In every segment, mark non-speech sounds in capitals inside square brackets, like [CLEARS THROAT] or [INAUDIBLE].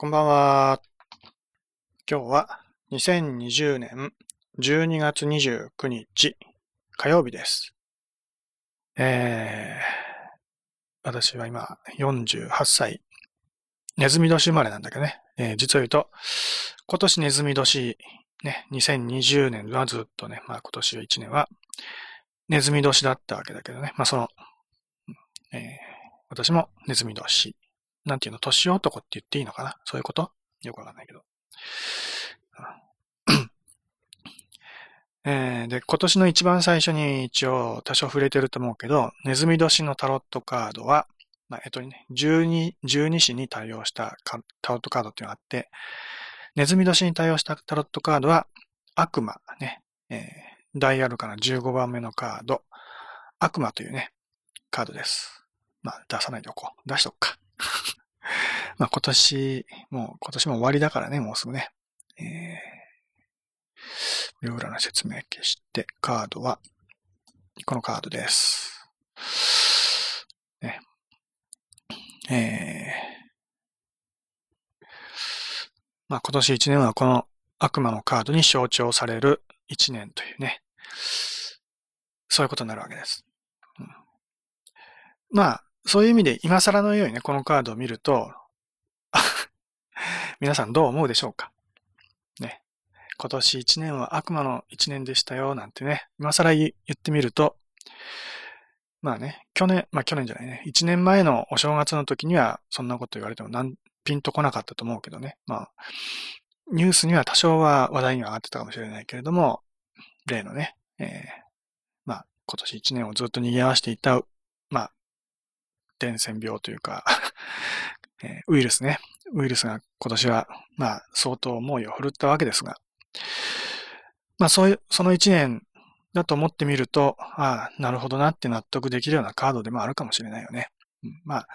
こんばんは。今日は2020年12月29日火曜日です。えー、私は今48歳、ネズミ年生まれなんだけどね、えー、実を言うと、今年ネズミ年、ね、2020年はずっとね、まあ今年は1年はネズミ年だったわけだけどね、まあその、えー、私もネズミ年なんていうの、年男って言っていいのかな？そういうこと？よくわかんないけど。[COUGHS] えー、で、今年の一番最初に一応多少触れてると思うけど、ネズミ年のタロットカードは、まあ、えっとね、12、12子に対応したタロットカードっていうのがあって、ネズミ年に対応したタロットカードは、悪魔ね、えー、ダイヤルかな15番目のカード、悪魔というね、カードです。まあ、出さないでおこう。出しとくか。まあ今年、もう今年も終わりだからね、もうすぐね。えー、妙裏の説明消して、カードは、このカードです。ね。えー、まあ今年1年はこの悪魔のカードに象徴される1年というね、そういうことになるわけです。うん、まあ、そういう意味で今更のようにね、このカードを見ると、[LAUGHS] 皆さんどう思うでしょうか？ね。今年1年は悪魔の1年でしたよ、なんてね、今更言ってみると、まあね、去年、まあ去年じゃないね、1年前のお正月の時にはそんなこと言われてもなんピンとこなかったと思うけどね。まあ、ニュースには多少は話題には上がってたかもしれないけれども、例のね、えー、まあ今年1年をずっと賑わしていた、まあ伝染病というか [LAUGHS] えウイルスね。ウイルスが今年は、まあ、相当猛威を振るったわけですが、まあ、そういう、その一年だと思ってみると、ああ、なるほどなって納得できるようなカードでもあるかもしれないよね。うん、まあ、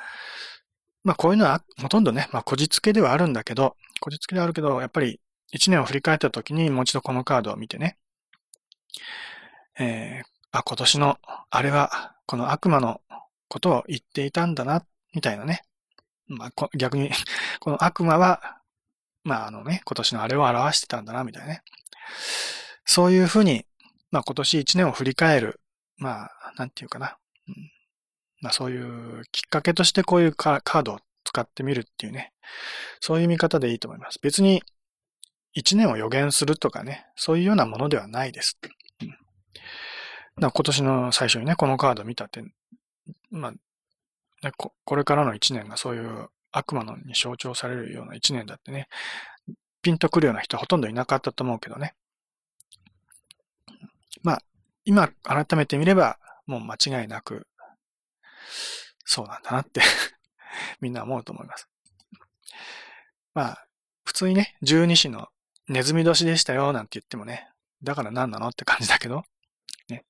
まあ、こういうのはほとんどね、まあ、こじつけではあるんだけど、こじつけではあるけど、やっぱり一年を振り返った時にもう一度このカードを見てね、えー、あ、今年のあれはこの悪魔のことを言っていたんだな、みたいなね。まあ、逆に [LAUGHS] この悪魔は、まああのね、今年のあれを表してたんだな、みたいなね。そういうふうに、まあ今年一年を振り返る、まあ、なんていうかな。うん、まあそういうきっかけとしてこういうカードを使ってみるっていうね。そういう見方でいいと思います。別に一年を予言するとかね、そういうようなものではないです。うん、今年の最初にね、このカード見たって、まあ、ここれからの一年がそういう悪魔のに象徴されるような一年だってね、ピンとくるような人はほとんどいなかったと思うけどね。まあ、今改めて見れば、もう間違いなく、そうなんだなって [LAUGHS] みんな思うと思います。まあ、普通にね、十二支のネズミ年でしたよ、なんて言ってもね、だから何なのって感じだけど、ね。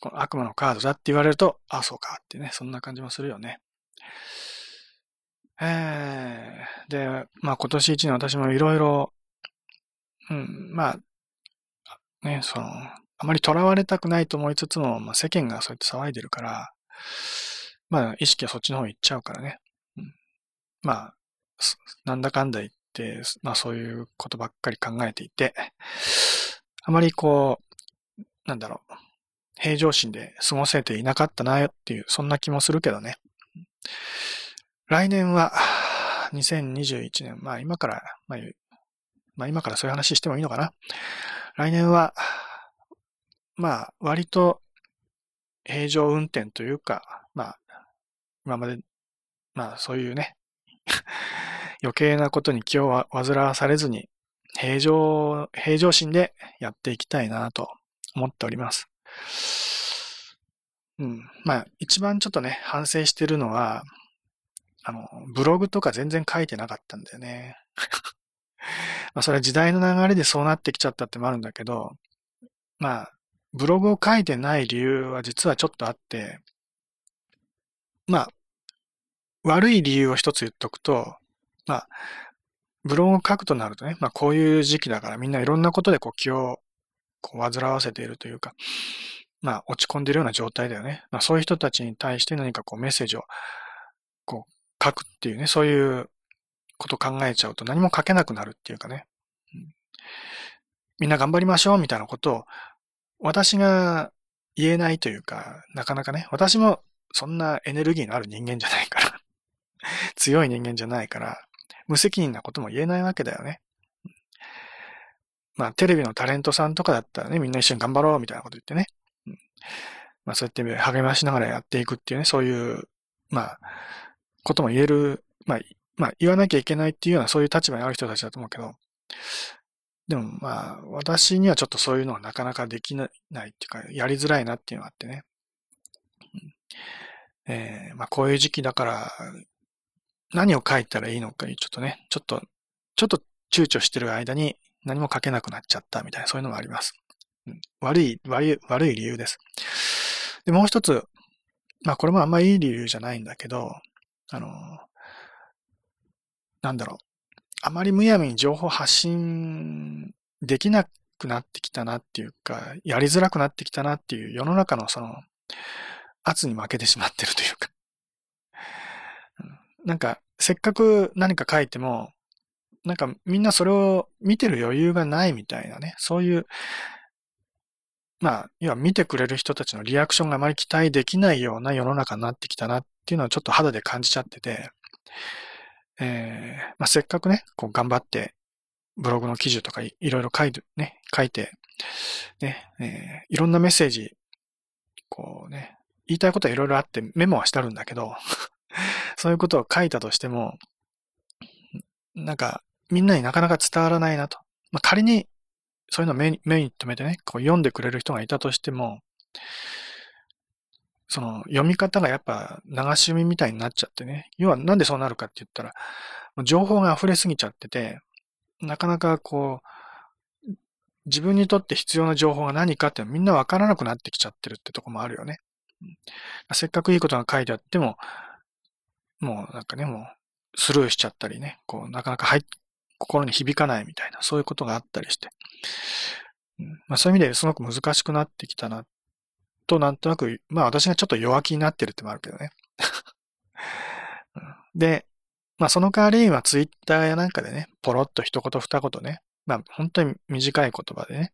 この悪魔のカードだって言われると、あ、そうかってね、そんな感じもするよね。えー、で、まあ今年一年私もいろいろ、うん、まあ、ね、その、あまり囚われたくないと思いつつも、まあ世間がそうやって騒いでるから、まあ意識はそっちの方に行っちゃうからね。うん、まあ、なんだかんだ言って、まあそういうことばっかり考えていて、あまりこう、なんだろう、平常心で過ごせていなかったなよっていう、そんな気もするけどね。来年は、2021年、まあ今から、まあ、まあ今からそういう話してもいいのかな。来年は、まあ割と平常運転というか、まあ今まで、まあそういうね、[LAUGHS] 余計なことに気を煩わされずに、平常、平常心でやっていきたいなと思っております。うん。まあ、一番ちょっとね、反省してるのは、あの、ブログとか全然書いてなかったんだよね。[LAUGHS] まあ、それは時代の流れでそうなってきちゃったってもあるんだけど、まあ、ブログを書いてない理由は実はちょっとあって、まあ、悪い理由を一つ言っとくと、まあ、ブログを書くとなるとね、まあこういう時期だからみんないろんなことでこう気をこう煩わせているというか、まあ落ち込んでいるような状態だよね。まあそういう人たちに対して何かこうメッセージをこう書くっていうね、そういうこと考えちゃうと何も書けなくなるっていうかね。うん、みんな頑張りましょうみたいなことを私が言えないというか、なかなかね、私もそんなエネルギーのある人間じゃないから [LAUGHS] 強い人間じゃないから、無責任なことも言えないわけだよね。まあ、テレビのタレントさんとかだったらね、みんな一緒に頑張ろうみたいなこと言ってね。うん、まあ、そうやって励ましながらやっていくっていうね、そういう、まあ、ことも言える、まあ、まあ、言わなきゃいけないっていうような、そういう立場にある人たちだと思うけど、でもまあ、私にはちょっとそういうのはなかなかできないっていうか、やりづらいなっていうのがあってね。えー、まあこういう時期だから、何を書いたらいいのか、ちょっとね、ちょっと、ちょっと躊躇してる間に何も書けなくなっちゃったみたいな、そういうのがあります。うん、悪い、悪い、悪い理由です。で、もう一つ、まあこれもあんまいい理由じゃないんだけど、あの、なんだろう。あまりむやみに情報発信できなくなってきたなっていうか、やりづらくなってきたなっていう世の中のその圧に負けてしまってるというか。なんか、せっかく何か書いても、なんかみんなそれを見てる余裕がないみたいなね、そういう、まあ、要は見てくれる人たちのリアクションがあまり期待できないような世の中になってきたなっていうのはちょっと肌で感じちゃってて、えー、まあ、せっかくね、こう頑張って、ブログの記事とかいろいろ書いて、ね、書いて、ね、えー、いろんなメッセージ、こうね、言いたいことはいろいろあってメモはしてあるんだけど、[LAUGHS] そういうことを書いたとしても、なんか、みんなになかなか伝わらないなと。まあ、仮に、そういうのを目に留めてね、こう読んでくれる人がいたとしても、その読み方がやっぱ流し読みみたいになっちゃってね。要はなんでそうなるかって言ったら、情報が溢れすぎちゃってて、なかなかこう、自分にとって必要な情報が何かってみんなわからなくなってきちゃってるってとこもあるよね。せっかくいいことが書いてあっても、もうなんかね、もうスルーしちゃったりね、こう、なかなか入っ、心に響かないみたいな、そういうことがあったりして。うんまあ、そういう意味ですごく難しくなってきたなとなんとなく、まあ私がちょっと弱気になってるってもあるけどね。[LAUGHS] で、まあその代わりにはツイッターやなんかでね、ポロッと一言二言ね、まあ本当に短い言葉でね、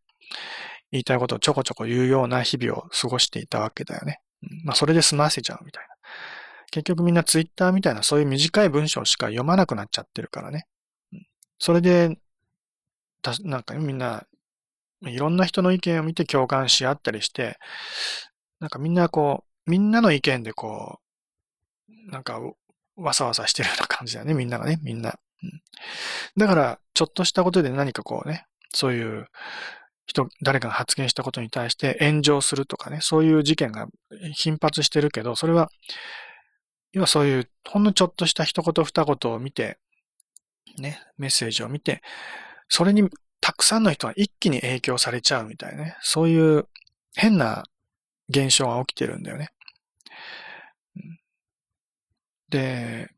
言いたいことをちょこちょこ言うような日々を過ごしていたわけだよね。まあそれで済ませちゃうみたいな。結局みんなツイッターみたいなそういう短い文章しか読まなくなっちゃってるからね。それで、なんかみんないろんな人の意見を見て共感し合ったりして、なんかみんなこう、みんなの意見でこう、なんかわさわさしてるような感じだよね、みんながね、みんな。うん、だから、ちょっとしたことで何かこうね、そういう人、誰かが発言したことに対して炎上するとかね、そういう事件が頻発してるけど、それは、要はそういう、ほんのちょっとした一言二言を見て、ね、メッセージを見て、それにたくさんの人が一気に影響されちゃうみたいなね。そういう変な現象が起きてるんだよね。で、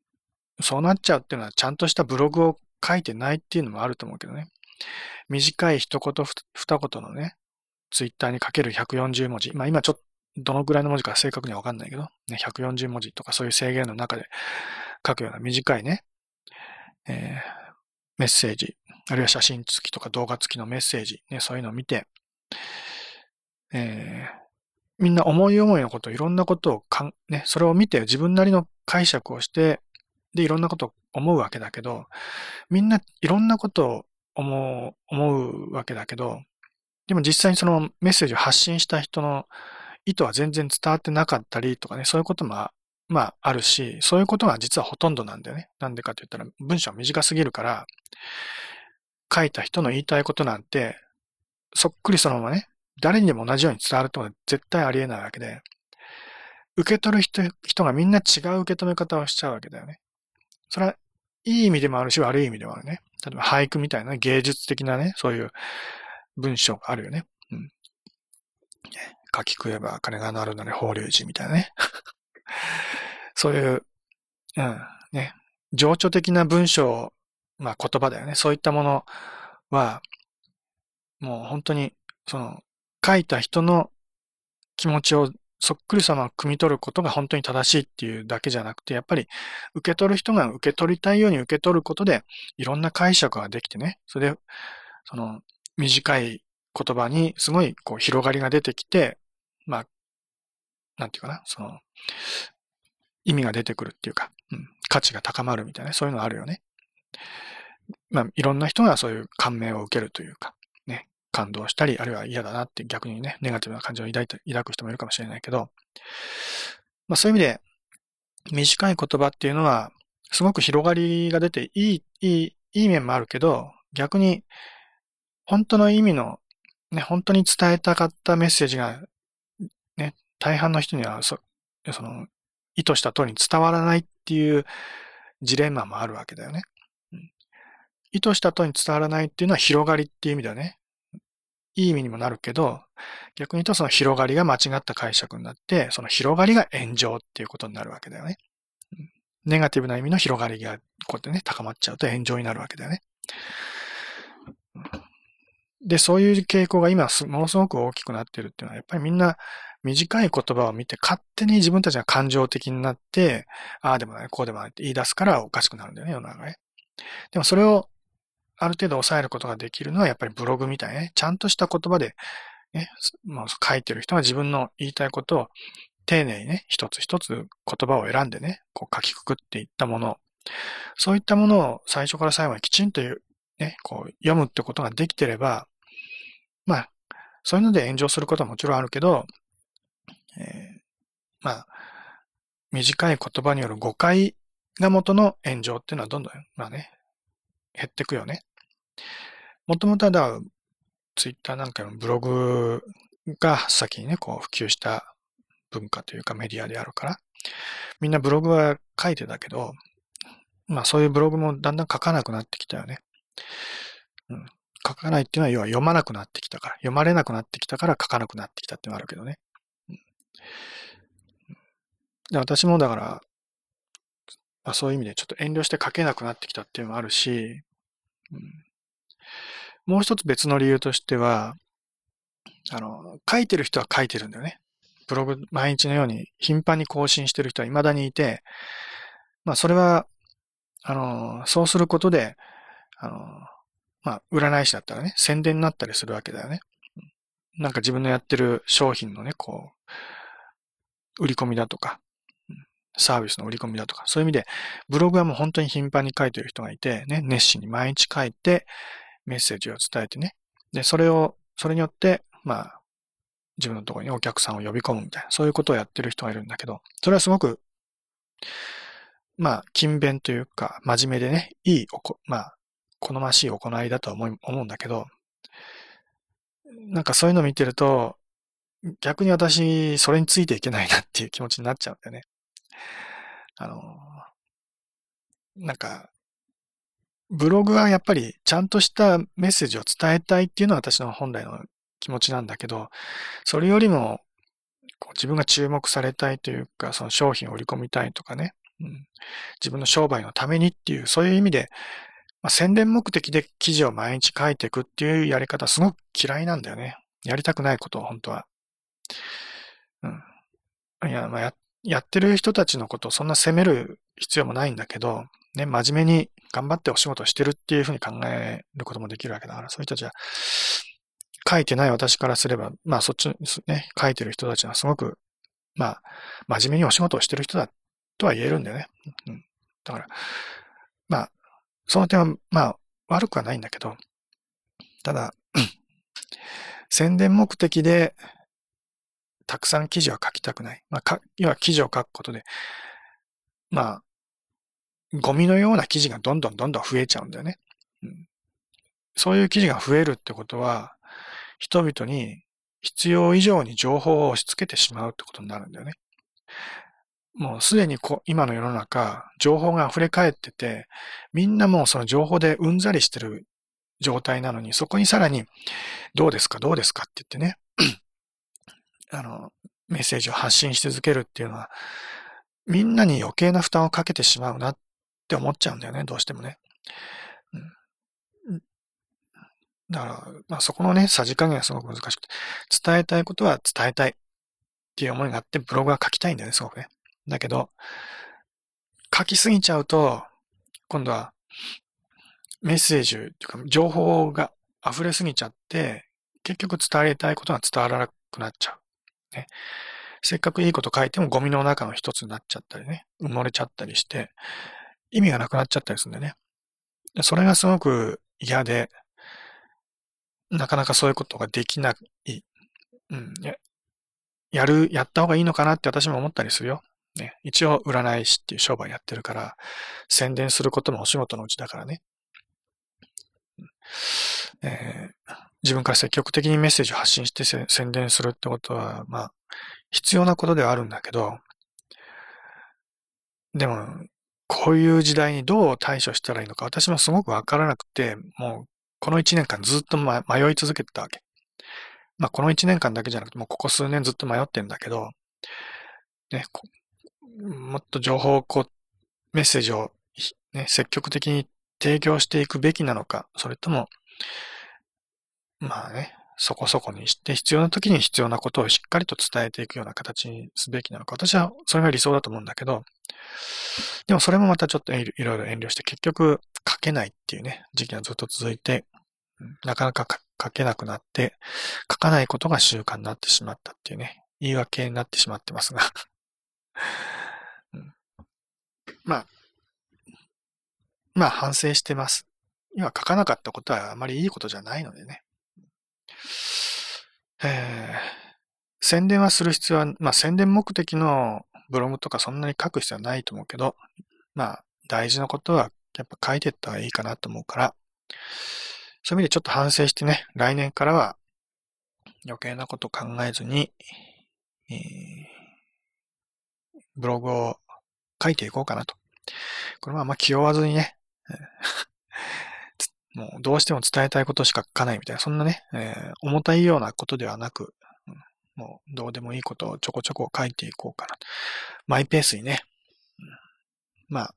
そうなっちゃうっていうのはちゃんとしたブログを書いてないっていうのもあると思うけどね。短い一言二言のね、ツイッターに書ける140文字。まあ今ちょっとどのぐらいの文字か正確にはわかんないけど、ね、140文字とかそういう制限の中で書くような短いね、えー、メッセージあるいは写真付きとか動画付きのメッセージ、ね、そういうのを見て、えー、みんな思い思いのこと、いろんなことをかん、ね、それを見て自分なりの解釈をして、で、いろんなことを思うわけだけど、みんないろんなことを思う、思うわけだけど、でも実際にそのメッセージを発信した人の意図は全然伝わってなかったりとかね、そういうこともまあ、あるし、そういうことが実はほとんどなんだよね。なんでかって言ったら、文章は短すぎるから、書いた人の言いたいことなんて、そっくりそのままね、誰にでも同じように伝わるとは絶対ありえないわけで、受け取る人人がみんな違う受け止め方をしちゃうわけだよね。それは、いい意味でもあるし、悪い意味でもあるね。例えば俳句みたいな芸術的なね、そういう文章があるよね。うん。書き食えば金がなるなり法隆寺みたいなね。そういう、うん、ね、情緒的な文章まあ言葉だよね。そういったものは、もう本当に、その、書いた人の気持ちをそっくりさまを汲み取ることが本当に正しいっていうだけじゃなくて、やっぱり受け取る人が受け取りたいように受け取ることで、いろんな解釈ができてね、それで、その、短い言葉にすごいこう広がりが出てきて、まあ、なんていうかな、その、意味が出てくるっていうか、うん、価値が高まるみたいな、そういうのあるよね。まあ、いろんな人がそういう感銘を受けるというか、ね、感動したり、あるいは嫌だなって逆にね、ネガティブな感情を抱いて、抱く人もいるかもしれないけど、まあそういう意味で、短い言葉っていうのは、すごく広がりが出て、いい、いい、いい面もあるけど、逆に、本当の意味の、ね、本当に伝えたかったメッセージが、大半の人には、そ、その、意図した通りに伝わらないっていうジレンマもあるわけだよね。意図した通りに伝わらないっていうのは広がりっていう意味だね。いい意味にもなるけど、逆に言うとその広がりが間違った解釈になって、その広がりが炎上っていうことになるわけだよね。ネガティブな意味の広がりがこうやってね、高まっちゃうと炎上になるわけだよね。で、そういう傾向が今ものすごく大きくなってるっていうのは、やっぱりみんな短い言葉を見て勝手に自分たちが感情的になって、ああでもない、こうでもないって言い出すからおかしくなるんだよね、世の中ね。でもそれをある程度抑えることができるのはやっぱりブログみたいね。ちゃんとした言葉で、ね、もう書いてる人が自分の言いたいことを丁寧にね、一つ一つ言葉を選んでね、こう書きくくっていったもの。そういったものを最初から最後にきちんとね、こう読むってことができてれば、まあ、そういうので炎上することはもちろんあるけど、まあ、短い言葉による誤解が元の炎上っていうのはどんどん、まあね、減ってくよね。もともとはだ、ツイッターなんかのブログが先にね、こう普及した文化というかメディアであるから、みんなブログは書いてたけど、まあそういうブログもだんだん書かなくなってきたよね。うん。書かないっていうのは要は読まなくなってきたから、読まれなくなってきたから書かなくなってきたっていうのがあるけどね。うん、で私もだから、まあ、そういう意味でちょっと遠慮して書けなくなってきたっていうのもあるし、うん、もう一つ別の理由としては、あの、書いてる人は書いてるんだよね。ブログ毎日のように頻繁に更新してる人は未だにいて、まあそれは、あの、そうすることで、あの、まあ占い師だったらね、宣伝になったりするわけだよね。なんか自分のやってる商品のね、こう、売り込みだとか、サービスの売り込みだとか、そういう意味で、ブログはもう本当に頻繁に書いてる人がいて、ね、熱心に毎日書いて、メッセージを伝えてね。で、それを、それによって、まあ、自分のところにお客さんを呼び込むみたいな、そういうことをやってる人がいるんだけど、それはすごく、まあ、勤勉というか、真面目でね、いいおこ、まあ、好ましい行いだと思い思うんだけど、なんかそういうのを見てると、逆に私、それについていけないなっていう気持ちになっちゃうんだよね。あの、なんか、ブログはやっぱりちゃんとしたメッセージを伝えたいっていうのは私の本来の気持ちなんだけど、それよりも、こう自分が注目されたいというか、その商品を売り込みたいとかね、うん、自分の商売のためにっていう、そういう意味で、まあ、宣伝目的で記事を毎日書いていくっていうやり方すごく嫌いなんだよね。やりたくないことを本当は。うん。いや、まあや、やってる人たちのことをそんな責める必要もないんだけど、ね、真面目に頑張ってお仕事してるっていうふうに考えることもできるわけだから、そういう人たちは、書いてない私からすれば、まあそっちね、書いてる人たちはすごく、まあ、真面目にお仕事をしてる人だとは言えるんだよね。うん。だから、まあ、その点は、まあ、悪くはないんだけど、ただ、[CLEARS THROAT] 宣伝目的で、たくさん記事は書きたくない。まあ、か、要は記事を書くことで、まあ、ゴミのような記事がどんどんどんどん増えちゃうんだよね。うん、そういう記事が増えるってことは、人々に必要以上に情報を押し付けてしまうってことになるんだよね。もうすでにこ今の世の中、情報が溢れ返ってて、みんなもうその情報でうんざりしてる状態なのに、そこにさらに、どうですか、どうですかって言ってね、あの、メッセージを発信し続けるっていうのは、みんなに余計な負担をかけてしまうなって思っちゃうんだよね、どうしてもね。うん、だから、まあそこのね、さじ加減はすごく難しくて、伝えたいことは伝えたい。っていう思いがあって、ブログは書きたいんだよね、すごくね。だけど、書きすぎちゃうと、今度はメッセージというか、情報が溢れすぎちゃって、結局伝えたいことが伝わらなくなっちゃう。ね。せっかくいいこと書いてもゴミの中の一つになっちゃったりね、埋もれちゃったりして、意味がなくなっちゃったりするんだよね。それがすごく嫌で、なかなかそういうことができない、うん、ややる、やった方がいいのかなって私も思ったりするよ。ね、一応占い師っていう商売やってるから、宣伝することもお仕事のうちだからね。えー、自分から積極的にメッセージを発信して宣伝するってことは、まあ、必要なことではあるんだけど、でも、こういう時代にどう対処したらいいのか私もすごくわからなくて、もうこの一年間ずっと、ま、迷い続けてたわけ。まあこの一年間だけじゃなくて、もうここ数年ずっと迷ってんだけど、ね、もっと情報をこう、メッセージを、ね、積極的に提供していくべきなのか、それとも、まあね、そこそこにして必要な時に必要なことをしっかりと伝えていくような形にすべきなのか。私はそれが理想だと思うんだけど、でもそれもまたちょっといろいろ遠慮して結局書けないっていうね、時期がずっと続いて、なかなか書けなくなって、書かないことが習慣になってしまったっていうね、言い訳になってしまってますが [LAUGHS] うん、まあ、まあ反省してます。今書かなかったことはあまりいいことじゃないのでね。えー、宣伝はする必要は、まあ宣伝目的のブログとかそんなに書く必要はないと思うけど、まあ大事なことはやっぱ書いてった方がいいかなと思うから、そういう意味でちょっと反省してね、来年からは余計なこと考えずに、えー、ブログを書いていこうかなと。これはあんま気負わずにね、もうどうしても伝えたいことしか書かないみたいな、そんなね、えー、重たいようなことではなく、うん、もうどうでもいいことをちょこちょこ書いていこうかな。マイペースにね。うん、まあ、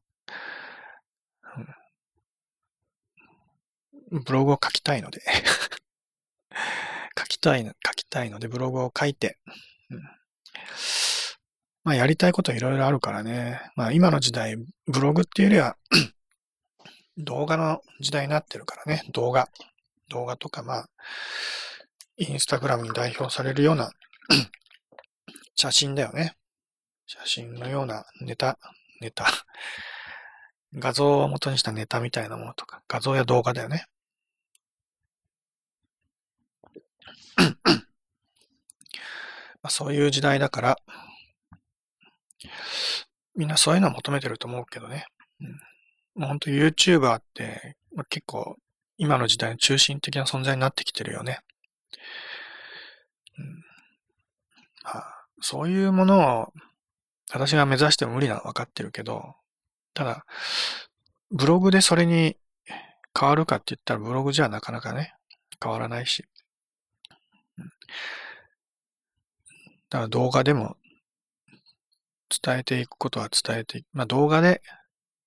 うん、ブログを書きたいので [LAUGHS] 書きたい、書きたいのでブログを書いて、うん、まあやりたいこといろいろあるからね。まあ今の時代、ブログっていうよりは動画の時代になってるからね、動画。動画とか、まあ、インスタグラムに代表されるような [CLEARS THROAT] 写真だよね。写真のようなネタ、ネタ。画像を元にしたネタみたいなものとか、画像や動画だよね。まあ、そういう時代だから、みんなそういうのを求めてると思うけどね。うんもう本当 YouTuber って、まあ、結構今の時代の中心的な存在になってきてるよね。うん、まあ、そういうものを私が目指しても無理なのは分かってるけど、ただ、ブログでそれに変わるかって言ったらブログじゃなかなかね、変わらないし。うん、だから動画でも伝えていくことは伝えていく。まあ動画で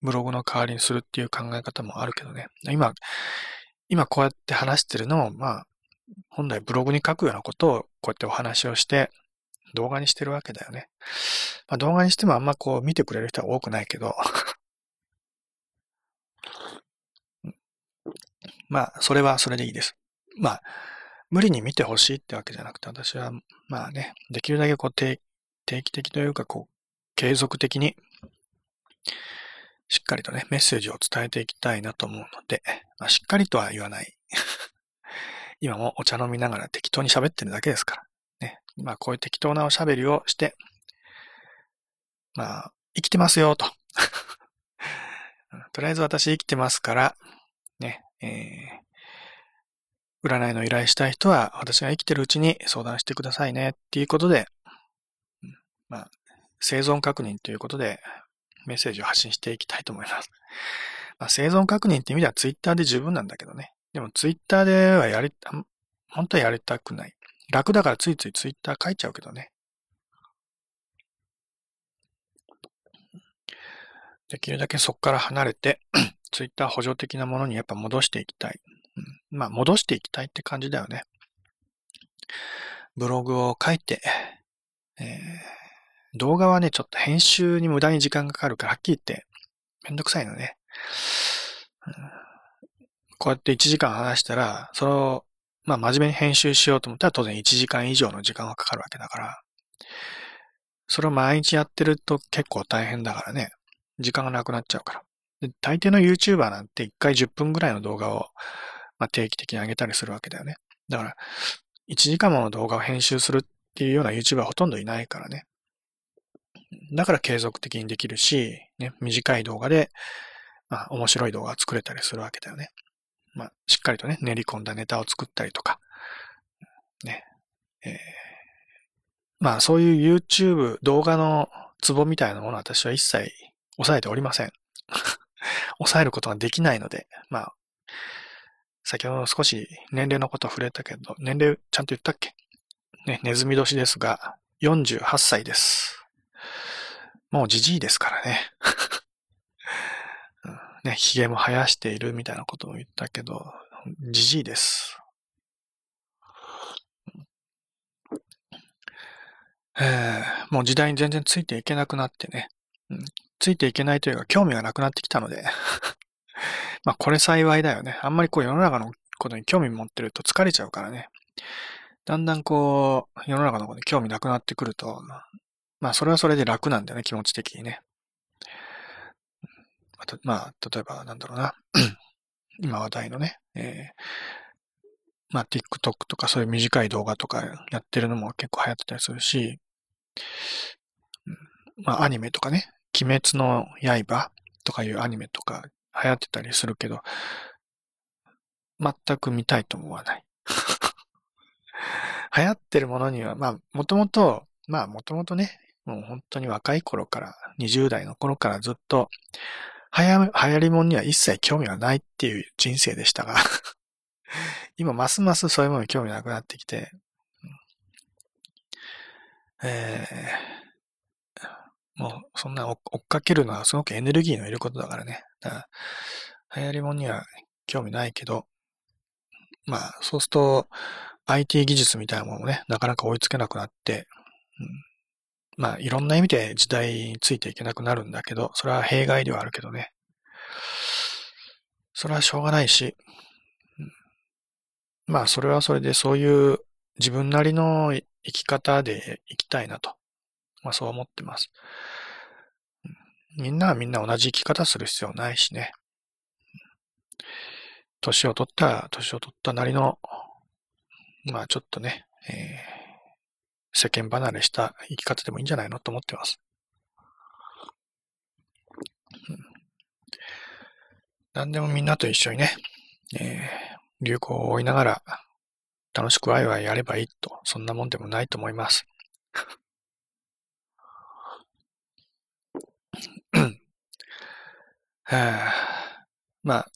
ブログの代わりにするっていう考え方もあるけどね。今、今こうやって話してるのも、まあ、本来ブログに書くようなことをこうやってお話をして動画にしてるわけだよね。まあ、動画にしてもあんまこう見てくれる人は多くないけど [LAUGHS] まあ、それはそれでいいです。まあ、無理に見てほしいってわけじゃなくて、私は、まあね、できるだけこう定期的というか、こう、継続的にしっかりとね、メッセージを伝えていきたいなと思うので、まあ、しっかりとは言わない。[LAUGHS] 今もお茶飲みながら適当に喋ってるだけですから。ね。まあこういう適当なおしゃべりをして、まあ、生きてますよと。[LAUGHS] とりあえず私生きてますから、ね、えー、占いの依頼したい人は私が生きてるうちに相談してくださいねっていうことで、まあ、生存確認ということで、メッセージを発信していきたいと思います。[LAUGHS] まあ、生存確認って意味ではツイッターで十分なんだけどね。でもツイッターではやり、本当はやりたくない。楽だからついついツイッター書いちゃうけどね。できるだけそこから離れて、ツイッター補助的なものにやっぱ戻していきたい。うん、まあ、戻していきたいって感じだよね。ブログを書いて、えー、動画はね、ちょっと編集に無駄に時間がかかるから、はっきり言ってめんどくさいのね。こうやって1時間話したら、それを、まあ真面目に編集しようと思ったら当然1時間以上の時間がかかるわけだから、それを毎日やってると結構大変だからね、時間がなくなっちゃうから。で大抵の YouTuber なんて1回10分ぐらいの動画を、まあ、定期的に上げたりするわけだよね。だから、1時間もの動画を編集するっていうような YouTuber はほとんどいないからね。だから継続的にできるし、ね、短い動画で、まあ、面白い動画を作れたりするわけだよね。まあ、しっかりとね、練り込んだネタを作ったりとか、ね、えー、まあ、そういう YouTube 動画のツボみたいなものは私は一切抑えておりません。[LAUGHS] 抑えることができないので、まあ、先ほど少し年齢のこと触れたけど、年齢ちゃんと言ったっけ？ね、ネズミ年ですが、48歳です。もうじじいですからね。[LAUGHS] ね、髭も生やしているみたいなことも言ったけど、じじいです。えー、もう時代に全然ついていけなくなってね、うん、ついていけないというか興味がなくなってきたので [LAUGHS] まあこれ幸いだよね。あんまりこう世の中のことに興味持ってると疲れちゃうからね。だんだんこう、世の中のことに興味なくなってくると、まあそれはそれで楽なんだよね、気持ち的にね。あとまあ、例えばなんだろうな。[CLEARS THROAT] 今話題のね、えー、まあ TikTok とかそういう短い動画とかやってるのも結構流行ってたりするし、まあアニメとかね、鬼滅の刃とかいうアニメとか流行ってたりするけど、全く見たいと思わない。[LAUGHS] 流行ってるものには、まあ、もともと、まあ、もともとね、もう本当に若い頃から、20代の頃からずっと、流行りもんには一切興味がないっていう人生でしたが [LAUGHS] 今ますますそういうものに興味なくなってきて、えー、もうそんな追っかけるのはすごくエネルギーのいることだからね。ら流行りもんには興味ないけど、まあ、そうすると、IT 技術みたいなものもね、なかなか追いつけなくなって、うん、まあ、いろんな意味で時代についていけなくなるんだけど、それは弊害ではあるけどね。それはしょうがないし、まあ、それはそれでそういう自分なりの生き方で生きたいなと。まあ、そう思ってます。みんなはみんな同じ生き方する必要ないしね。年を取ったら、年を取ったなりの、まあちょっとね、え、世間離れした生き方でもいいんじゃないのと思ってます。うん、何でもみんなと一緒にね、えー、流行を追いながら楽しくワイワイやればいいと、そんなもんでもないと思います。まあ、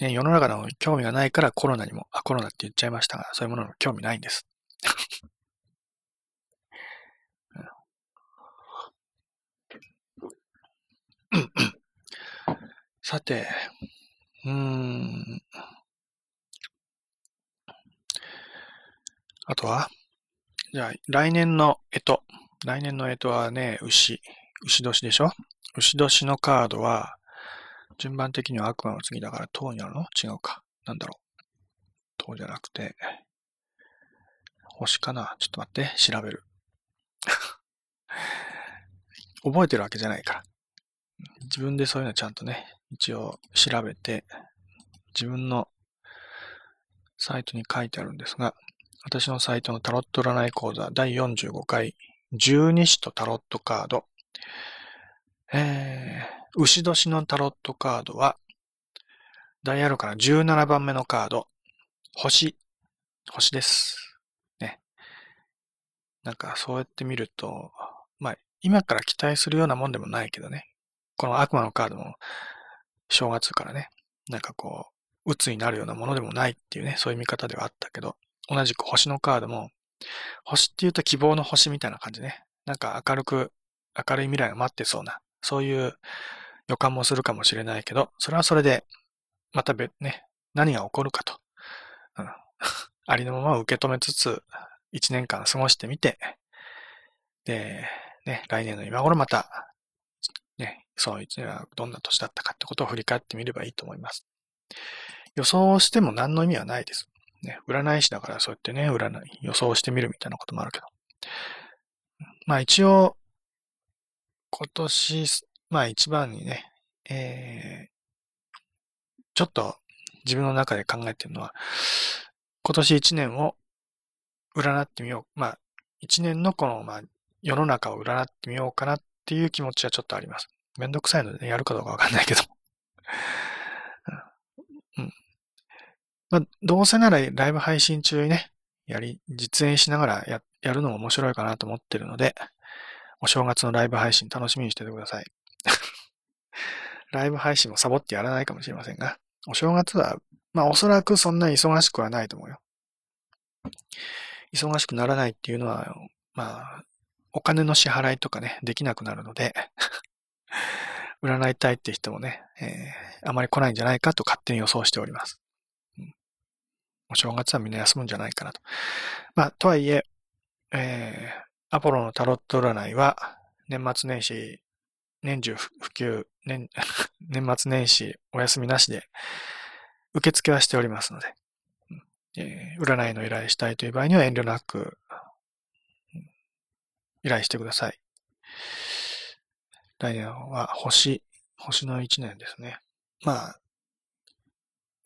ね、世の中の興味がないからコロナにも、あ、コロナって言っちゃいましたが、そういうものに興味ないんです。さて、うーん。あとは？じゃあ、来年の干支。来年の干支はね、牛。牛年でしょ？牛年のカードは、順番的には悪魔の次だから塔になるの？違うか。なんだろう。塔じゃなくて、星かな？ちょっと待って、調べる。[LAUGHS] 覚えてるわけじゃないから。自分でそういうのちゃんとね、一応調べて、自分のサイトに書いてあるんですが、私のサイトのタロット占い講座第45回、十二支とタロットカード。えー、牛年のタロットカードは、ダイヤルから17番目のカード、星、星です。ね。なんかそうやって見ると、まあ、今から期待するようなもんでもないけどね。この悪魔のカードも、正月からね、なんかこう、鬱になるようなものでもないっていうね、そういう見方ではあったけど、同じく星のカードも、星って言うと希望の星みたいな感じね。なんか明るく、明るい未来が待ってそうな、そういう予感もするかもしれないけど、それはそれで、また別、ね、何が起こるかと、うん、[LAUGHS] ありのまま受け止めつつ、一年間過ごしてみて、で、ね、来年の今頃また、その一年はどんな年だったかってことを振り返ってみればいいと思います。予想しても何の意味はないです。ね、占い師だからそうやってね、占い、予想してみるみたいなこともあるけど。まあ一応、今年、まあ一番にね、えー、ちょっと自分の中で考えてるのは、今年一年を占ってみよう。まあ、一年のこの、まあ、世の中を占ってみようかなっていう気持ちはちょっとあります。めんどくさいのでね、やるかどうかわかんないけど。[LAUGHS] うん。まあ、どうせならライブ配信中にね、やり、実演しながらや、やるのも面白いかなと思ってるので、お正月のライブ配信楽しみにしててください。[LAUGHS] ライブ配信もサボってやらないかもしれませんが、お正月はまあおそらくそんな忙しくはないと思うよ。忙しくならないっていうのは、まあ、お金の支払いとかね、できなくなるので [LAUGHS] 占いたいって人もね、えー、あまり来ないんじゃないかと勝手に予想しております。お正月はみんな休むんじゃないかなと。まあ、とはいえ、えー、アポロのタロット占いは、年末年始、年中普及、年、[LAUGHS] 年末年始お休みなしで、受付はしておりますので、えー、占いの依頼したいという場合には遠慮なく、依頼してください。来年は星、星の一年ですね。まあ、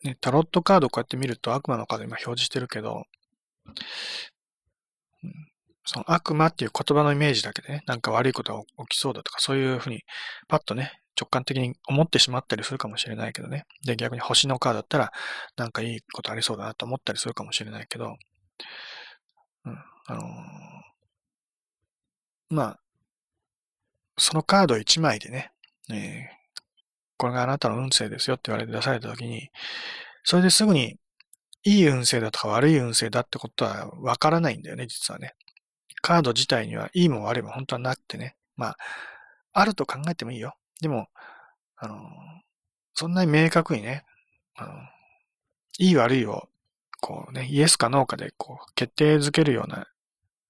ね、タロットカードこうやって見ると悪魔のカード今表示してるけど、その悪魔っていう言葉のイメージだけでね、なんか悪いことが起きそうだとか、そういうふうにパッとね、直感的に思ってしまったりするかもしれないけどね。で、逆に星のカードだったら、なんかいいことありそうだなと思ったりするかもしれないけど、うん、あのー、まあ、そのカード1枚でね、えー、これがあなたの運勢ですよって言われて出されたときに、それですぐにいい運勢だとか悪い運勢だってことはわからないんだよね、実はね。カード自体にはいいも悪いも本当はなくてね。まあ、あると考えてもいいよ。でも、あの、そんなに明確にね、あの、いい悪いを、こうね、イエスかノーかでこう決定づけるような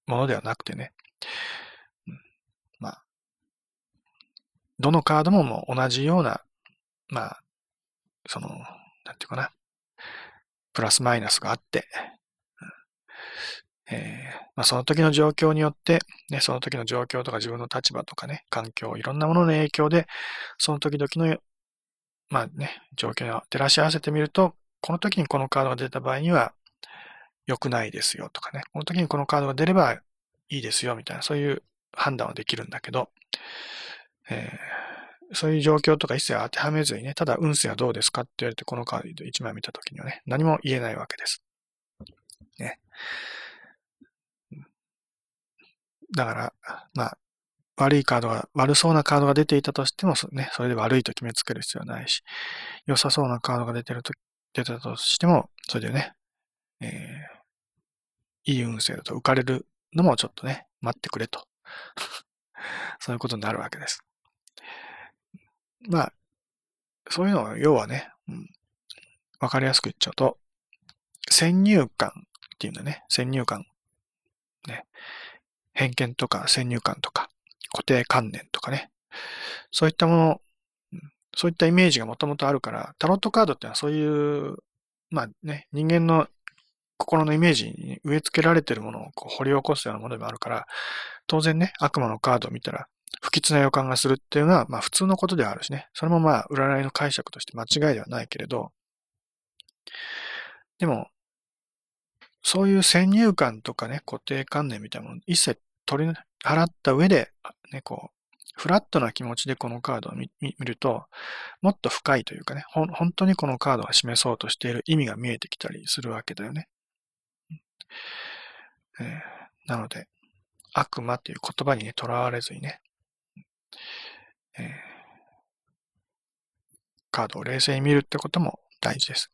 ものではなくてね、うん、まあ、どのカードももう同じような、まあ、その、なんていうかな、プラスマイナスがあって、えー、まあ、その時の状況によって、ね、その時の状況とか自分の立場とかね、環境、いろんなものの影響で、その時々の、まあね、状況を照らし合わせてみると、この時にこのカードが出た場合には、良くないですよとかね、この時にこのカードが出ればいいですよみたいな、そういう判断はできるんだけど、えー、そういう状況とか一切当てはめずにね、ただ運勢はどうですかって言われてこのカード1枚見た時にはね、何も言えないわけです。ね。だから、まあ、悪いカードが、悪そうなカードが出ていたとしても、ね、それで悪いと決めつける必要はないし、良さそうなカードが出てると、出たとしても、それでね、えー、いい運勢だと浮かれるのもちょっとね、待ってくれと。[LAUGHS] そういうことになるわけです。まあ、そういうのは、要はね、うん、わかりやすく言っちゃうと、先入観っていうんだね。先入観。ね。偏見とか先入観とか固定観念とかね。そういったもの、そういったイメージがもともとあるから、タロットカードってのはそういう、まあね、人間の心のイメージに植え付けられてるものをこう掘り起こすようなものでもあるから、当然ね、悪魔のカードを見たら、不吉な予感がするっていうのは、まあ普通のことではあるしね。それもまあ占いの解釈として間違いではないけれど、でも、そういう先入観とかね、固定観念みたいなもの一切取り払った上で、ね、こう、フラットな気持ちでこのカードを見ると、もっと深いというかね、本当にこのカードが示そうとしている意味が見えてきたりするわけだよね。えー、なので、悪魔という言葉にね、とらわれずにね、えー、カードを冷静に見るってことも大事です。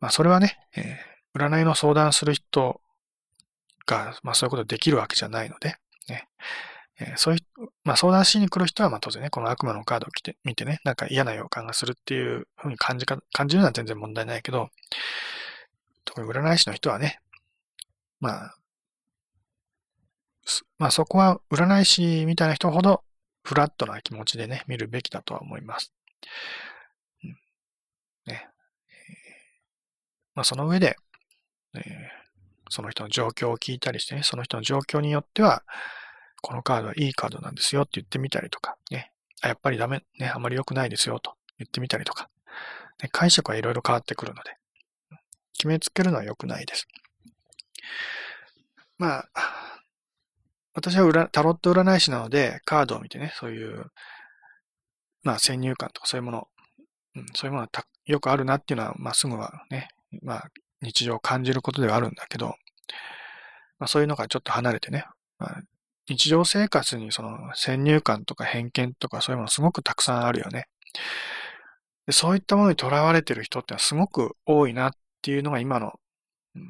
まあ、それはね、えー、占いの相談する人が、まあそういうことできるわけじゃないので、ね。えー、そういう、まあ相談しに来る人は、ま当然ね、この悪魔のカードを着て、見てね、なんか嫌な予感がするっていうふうに感じか、感じるのは全然問題ないけど、特に占い師の人はね、まあ、まあそこは占い師みたいな人ほどフラットな気持ちでね、見るべきだとは思います。うん、ね。まあその上で、えー、その人の状況を聞いたりしてね、その人の状況によっては、このカードはいいカードなんですよって言ってみたりとか、ね。あ、やっぱりダメ、ね、あまり良くないですよと言ってみたりとか、ね、解釈はいろいろ変わってくるので、決めつけるのは良くないです。まあ、私はタロット占い師なので、カードを見てね、そういう、まあ、先入観とかそういうもの、うん、そういうものはよくあるなっていうのは、まあ、すぐはね、まあ、日常を感じることではあるんだけど、まあ、そういうのがちょっと離れてね、まあ、日常生活にその先入観とか偏見とかそういうものすごくたくさんあるよね。でそういったものにとらわれてる人ってのはすごく多いなっていうのが今の、うん、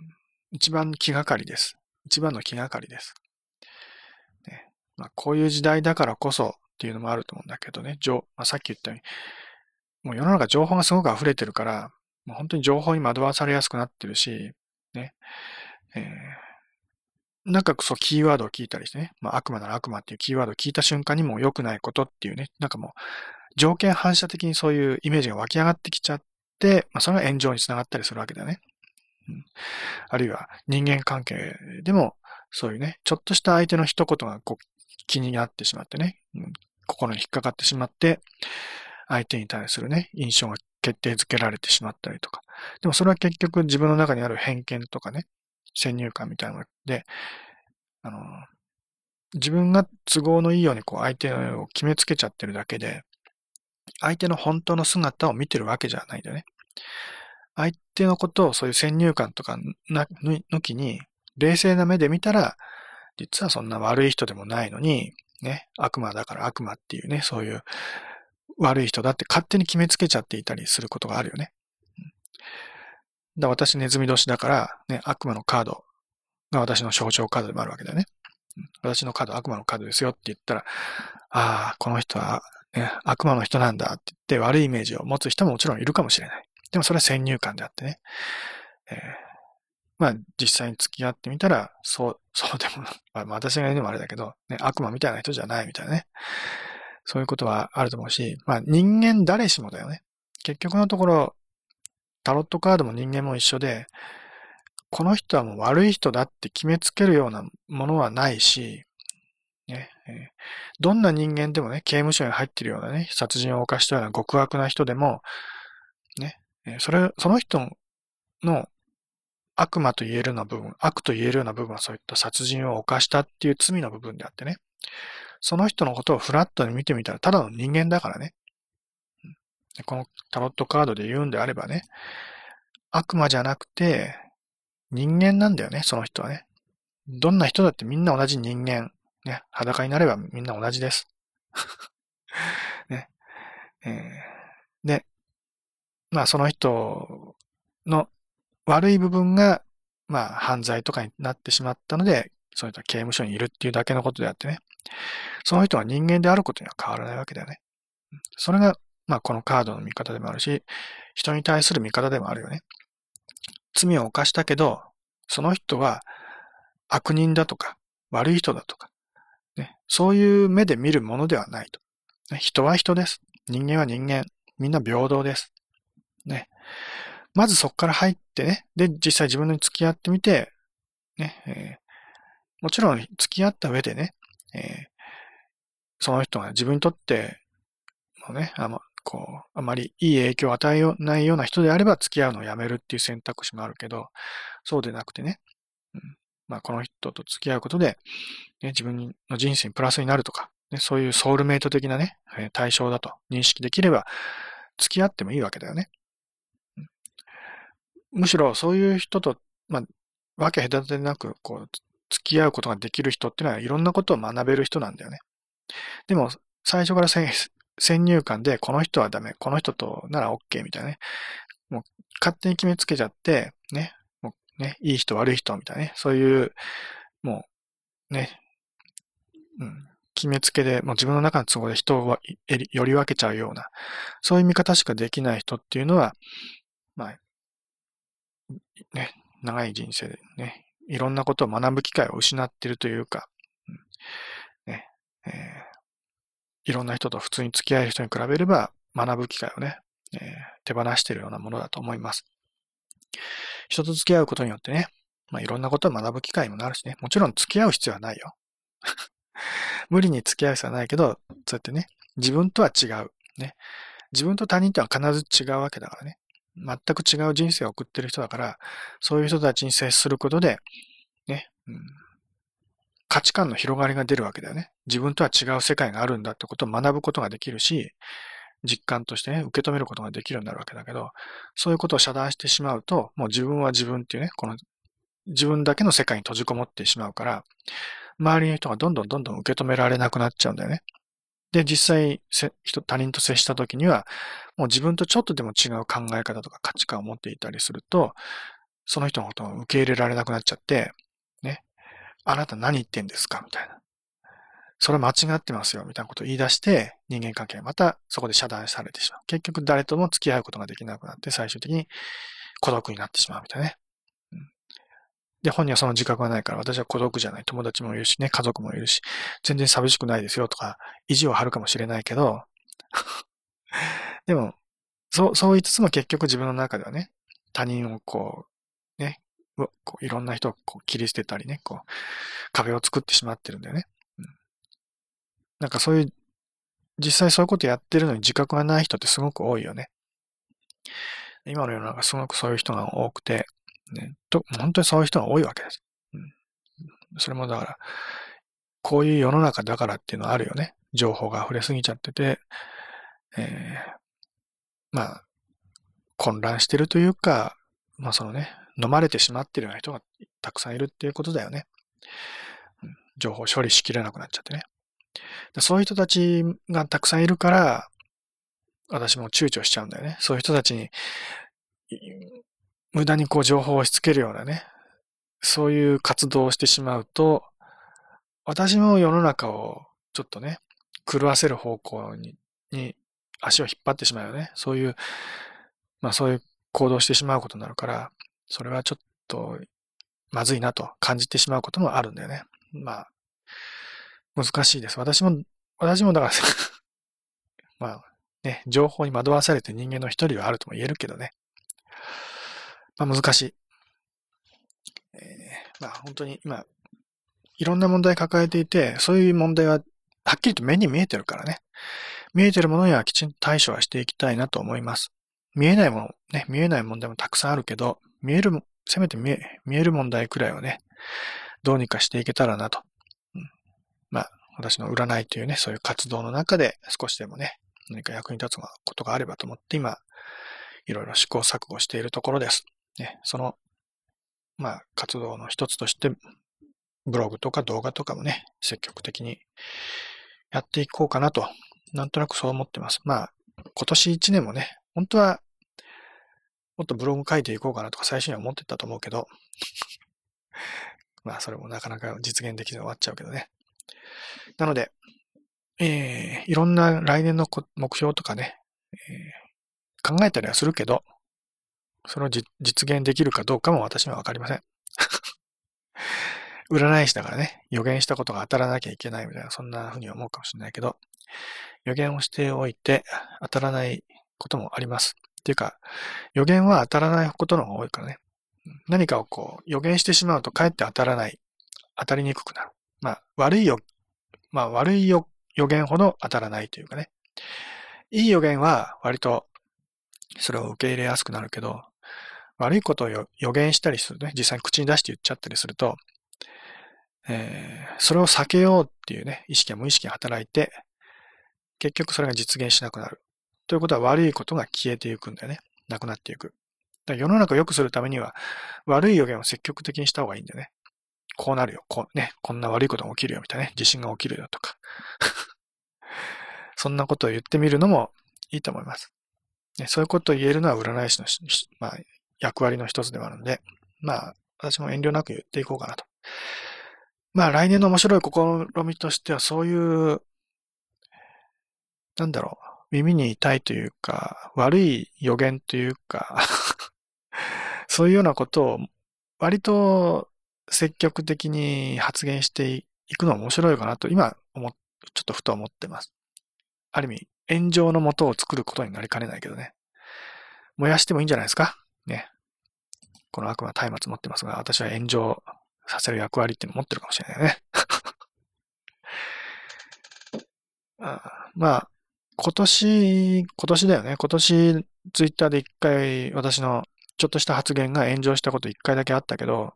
一番気がかりです。一番の気がかりです。まあ、こういう時代だからこそっていうのもあると思うんだけどね、まあ、さっき言ったように、もう世の中情報がすごく溢れてるから、もう本当に情報に惑わされやすくなってるし、ね、えー、なんかそう、キーワードを聞いたりしてね、まあ悪魔なら悪魔っていうキーワードを聞いた瞬間にもう良くないことっていうね、なんかもう条件反射的にそういうイメージが湧き上がってきちゃって、まあそれが炎上につながったりするわけだよね。うん、あるいは人間関係でもそういうね、ちょっとした相手の一言がこう気になってしまってね、心に引っかかってしまって、相手に対するね、印象が決定づけられてしまったりとか。でもそれは結局自分の中にある偏見とかね、先入観みたいなので、あの、自分が都合のいいようにこう相手を決めつけちゃってるだけで、相手の本当の姿を見てるわけじゃないんだよね。相手のことをそういう先入観とか抜きに、冷静な目で見たら、実はそんな悪い人でもないのに、ね、悪魔だから悪魔っていうね、そういう悪い人だって勝手に決めつけちゃっていたりすることがあるよね。だ私ネズミ年だから、ね、悪魔のカードが私の象徴カードでもあるわけだよね。私のカード悪魔のカードですよって言ったら、ああ、この人は、ね、悪魔の人なんだって言って悪いイメージを持つ人ももちろんいるかもしれない。でもそれは先入観であってね。えー、まあ実際に付き合ってみたら、そう、[LAUGHS] そうでも、まあ私が言うのもあれだけど、ね、悪魔みたいな人じゃないみたいなね。そういうことはあると思うし、まあ人間誰しもだよね。結局のところ、タロットカードも人間も一緒で、この人はもう悪い人だって決めつけるようなものはないし、ね、えどんな人間でもね、刑務所に入ってるようなね、殺人を犯したような極悪な人でも、ね、それ、その人の悪魔と言えるような部分、悪と言えるような部分はそういった殺人を犯したっていう罪の部分であってね、その人のことをフラットに見てみたら、ただの人間だからね。このタロットカードで言うんであればね、悪魔じゃなくて、人間なんだよね、その人はね。どんな人だってみんな同じ人間。ね、裸になればみんな同じです。[LAUGHS] ね。えー、で、まあその人の悪い部分が、まあ犯罪とかになってしまったので、そういった刑務所にいるっていうだけのことであってね。その人は人間であることには変わらないわけだよね。それが、まあこのカードの見方でもあるし、人に対する見方でもあるよね。罪を犯したけど、その人は悪人だとか、悪い人だとか、ね、そういう目で見るものではないと。人は人です。人間は人間。みんな平等です。ね。まずそこから入ってね。で、実際自分に付き合ってみて、ね、えー、もちろん付き合った上でね、えー、その人が自分にとってのね、あの、こう、あまりいい影響を与えないような人であれば付き合うのをやめるっていう選択肢もあるけど、そうでなくてね、うん、まあこの人と付き合うことで、ね、自分の人生にプラスになるとか、ね、そういうソウルメイト的なね、対象だと認識できれば、付き合ってもいいわけだよね。むしろそういう人と、まあ、わけ隔てなく、こう、付き合うことができる人っていうのはいろんなことを学べる人なんだよね。でも、最初から先入観で、この人はダメ、この人となら OK みたいなね。もう勝手に決めつけちゃって、ね、もうね、いい人悪い人みたいなね、そういう、もう、ね、うん、決めつけで、もう自分の中の都合で人をより分けちゃうような、そういう見方しかできない人っていうのは、まあ、ね、長い人生でね、いろんなことを学ぶ機会を失ってるというか、ね、えー、いろんな人と普通に付き合える人に比べれば学ぶ機会をね、えー、手放しているようなものだと思います。人と付き合うことによってね、まあ、いろんなことを学ぶ機会もなるしね、もちろん付き合う必要はないよ。[LAUGHS] 無理に付き合う必要はないけど、そうやってね、自分とは違う。ね。自分と他人とは必ず違うわけだからね。全く違う人生を送ってる人だから、そういう人たちに接することで、ね、うん、価値観の広がりが出るわけだよね。自分とは違う世界があるんだってことを学ぶことができるし、実感としてね、受け止めることができるようになるわけだけど、そういうことを遮断してしまうと、もう自分は自分っていうね、この自分だけの世界に閉じこもってしまうから、周りの人がどんどんどんどん受け止められなくなっちゃうんだよね。で、実際、人、他人と接した時には、もう自分とちょっとでも違う考え方とか価値観を持っていたりすると、その人のことを受け入れられなくなっちゃって、ね、あなた何言ってんですか？みたいな。それ間違ってますよ、みたいなことを言い出して、人間関係またそこで遮断されてしまう。結局誰とも付き合うことができなくなって、最終的に孤独になってしまうみたいなね。で、本人はその自覚がないから、私は孤独じゃない。友達もいるしね、家族もいるし、全然寂しくないですよとか、意地を張るかもしれないけど、でも、そう、そう言いつつも結局自分の中ではね、他人をこう、ね、こういろんな人をこう切り捨てたりね、こう、壁を作ってしまってるんだよね。うん、なんかそういう、実際そういうことやってるのに自覚がない人ってすごく多いよね。今の世の中すごくそういう人が多くて、ね、と、本当にそういう人が多いわけです。うん。それもだから、こういう世の中だからっていうのはあるよね。情報が溢れすぎちゃってて、えー、まあ、混乱してるというか、まあそのね、飲まれてしまってるような人がたくさんいるっていうことだよね。情報処理しきれなくなっちゃってね。そういう人たちがたくさんいるから、私も躊躇しちゃうんだよね。そういう人たちに無駄にこう情報を押し付けるようなね、そういう活動をしてしまうと、私も世の中をちょっとね、狂わせる方向にに足を引っ張ってしまうよね。そういう、まあそういう行動してしまうことになるから、それはちょっとまずいなと感じてしまうこともあるんだよね。まあ、難しいです。私も、私もだから [LAUGHS] まあね、情報に惑わされて人間の一人はあるとも言えるけどね。まあ難しい。えー、まあ本当に今、いろんな問題抱えていて、そういう問題ははっきりと目に見えてるからね。見えてるものにはきちんと対処はしていきたいなと思います。見えないもの、ね、見えない問題もたくさんあるけど、見える、せめて見え、見える問題くらいをね、どうにかしていけたらなと。うん、まあ、私の占いというね、そういう活動の中で少しでもね、何か役に立つことがあればと思って今、いろいろ試行錯誤しているところです。ね、その、まあ、活動の一つとして、ブログとか動画とかもね、積極的にやっていこうかなと、なんとなくそう思ってます。まあ、今年一年もね、本当は、もっとブログ書いていこうかなとか最初には思ってたと思うけど、[LAUGHS] まあ、それもなかなか実現できずに終わっちゃうけどね。なので、えー、いろんな来年の目標とかね、えー、考えたりはするけど、それを実現できるかどうかも私にはわかりません。[LAUGHS] 占い師だからね、予言したことが当たらなきゃいけないみたいな、そんな風に思うかもしれないけど、予言をしておいて当たらないこともあります。っていうか、予言は当たらないことの方が多いからね。何かをこう、予言してしまうとかえって当たらない、当たりにくくなる。まあ、悪いよ、まあ、悪いよ予言ほど当たらないというかね。いい予言は割とそれを受け入れやすくなるけど、悪いことを予言したりするね、実際に口に出して言っちゃったりすると、えー、それを避けようっていうね、意識や無意識が働いて、結局それが実現しなくなる。ということは悪いことが消えていくんだよね。なくなっていく。だ世の中を良くするためには、悪い予言を積極的にした方がいいんだよね。こうなるよ。こうね、こんな悪いことが起きるよ、みたいなね。地震が起きるよとか。[LAUGHS] そんなことを言ってみるのもいいと思います。ね、そういうことを言えるのは占い師の、まあ、役割の一つではあるので、まあ、私も遠慮なく言っていこうかなと。まあ、来年の面白い試みとしては、そういう、なんだろう、耳に痛いというか、悪い予言というか [LAUGHS] そういうようなことを、割と積極的に発言して行くのは面白いかなと、今、思、ちょっとふと思ってます。ある意味、炎上の元を作ることになりかねないけどね。燃やしてもいいんじゃないですか？ね。この悪魔松明持ってますが、私は炎上させる役割っていうの持ってるかもしれないね。[LAUGHS] あまあ、今年、今年だよね。今年、ツイッターで一回私のちょっとした発言が炎上したこと一回だけあったけど、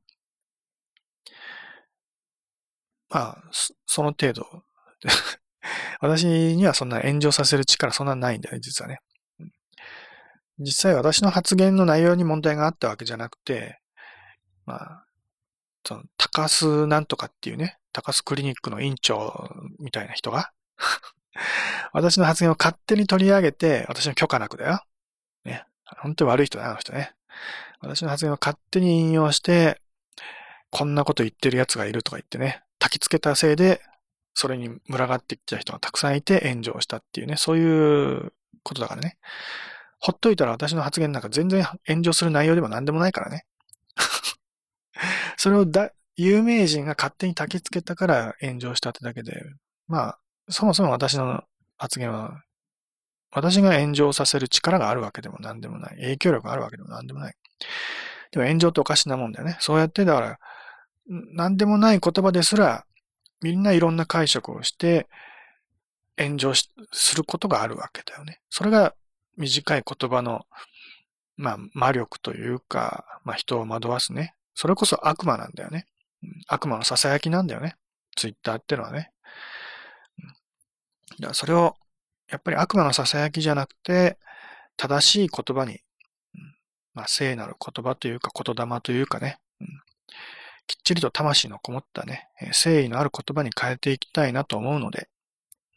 まあ、その程度。[LAUGHS] 私にはそんな炎上させる力そんなないんだよね、実はね。実際私の発言の内容に問題があったわけじゃなくて、まあ、その、高須なんとかっていうね、高須クリニックの院長みたいな人が [LAUGHS] 私の発言を勝手に取り上げて、私の許可なくだよ。ね。本当に悪い人だよ、あの人ね。私の発言を勝手に引用して、こんなこと言ってる奴がいるとか言ってね、焚きつけたせいで、それに群がってきた人がたくさんいて炎上したっていうね、そういうことだからね。ほっといたら私の発言なんか全然炎上する内容でも何でもないからね。[LAUGHS] それをだ、有名人が勝手に焚きつけたから炎上したってだけで、まあ、そもそも私の発言は、私が炎上させる力があるわけでも何でもない。影響力があるわけでも何でもない。でも炎上っておかしなもんだよね。そうやって、だから、何でもない言葉ですら、みんないろんな解釈をして、炎上しすることがあるわけだよね。それが短い言葉の、まあ、魔力というか、まあ、人を惑わすね。それこそ悪魔なんだよね。悪魔の囁きなんだよね。ツイッターってのはね。だからそれを、やっぱり悪魔の囁きじゃなくて、正しい言葉に、まあ、聖なる言葉というか、言霊というかね、うん、きっちりと魂のこもったね、誠意のある言葉に変えていきたいなと思うので、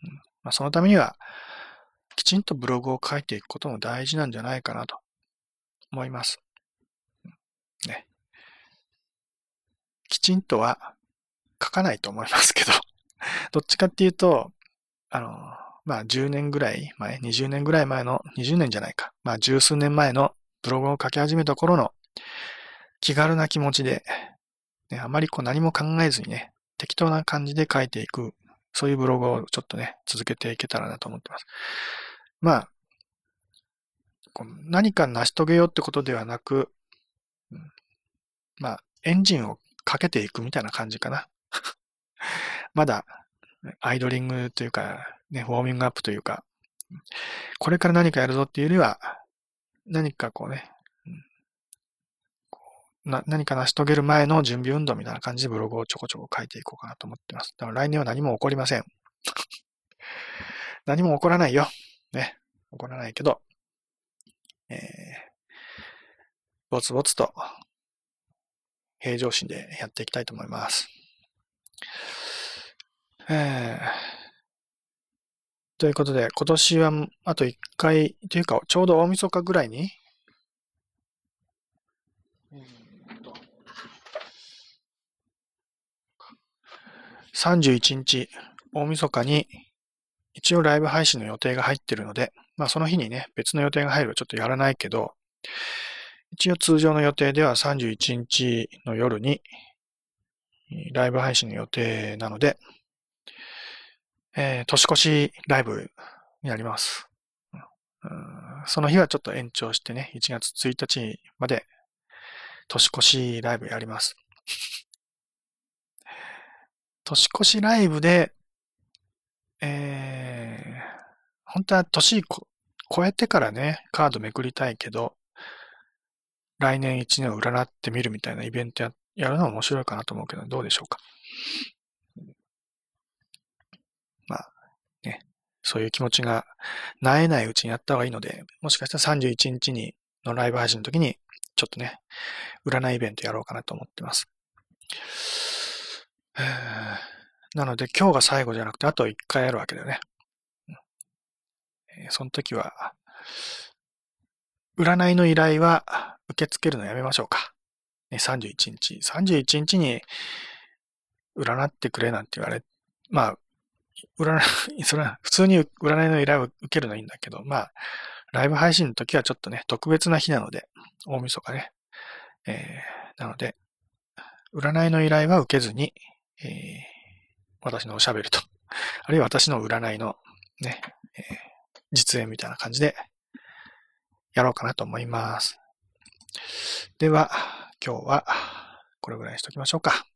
うんまあ、そのためには、きちんとブログを書いていくことも大事なんじゃないかなと思います。ね。きちんとは書かないと思いますけど、[LAUGHS] どっちかっていうと、あの、まあ10年ぐらい前、20年ぐらい前の、20年じゃないか、まあ十数年前のブログを書き始めた頃の気軽な気持ちで、ね、あまりこう何も考えずにね、適当な感じで書いていく、そういうブログをちょっとね、続けていけたらなと思ってます。まあ、何か成し遂げようってことではなく、まあ、エンジンをかけていくみたいな感じかな。[LAUGHS] まだ、アイドリングというか、ね、ウォーミングアップというか、これから何かやるぞっていうよりは、何かこうね、な何か成し遂げる前の準備運動みたいな感じでブログをちょこちょこ書いていこうかなと思ってます。だから来年は何も起こりません。[LAUGHS] 何も起こらないよ。ね。起こらないけど、えー、ぼつぼつと平常心でやっていきたいと思います。えー、ということで、今年はあと1回、というか、ちょうど大晦日ぐらいに、31日、大晦日に、一応ライブ配信の予定が入ってるので、まあその日にね、別の予定が入るちょっとやらないけど、一応通常の予定では31日の夜に、ライブ配信の予定なので、えー、年越しライブになります。その日はちょっと延長してね、1月1日まで年越しライブやります。年越しライブで、えー、本当は年超えてからね、カードめくりたいけど、来年1年を占ってみるみたいなイベントややるのは面白いかなと思うけど、どうでしょうか？まあ、ね、そういう気持ちが、なえないうちにやった方がいいので、もしかしたら31日にのライブ配信の時に、ちょっとね、占いイベントやろうかなと思ってます。なので今日が最後じゃなくてあと1回やるわけだよね。その時は、占いの依頼は受け付けるのやめましょうか。31日。31日に占ってくれなんて言われ、まあ、占い、[LAUGHS] それは普通に占いの依頼を受けるのはいいんだけど、まあ、ライブ配信の時はちょっとね、特別な日なので、大晦日ね。えー、なので、占いの依頼は受けずに、えー、私のおしゃべりと、[LAUGHS] あるいは私の占いのね、えー、実演みたいな感じでやろうかなと思います。では、今日はこれぐらいにしときましょうか。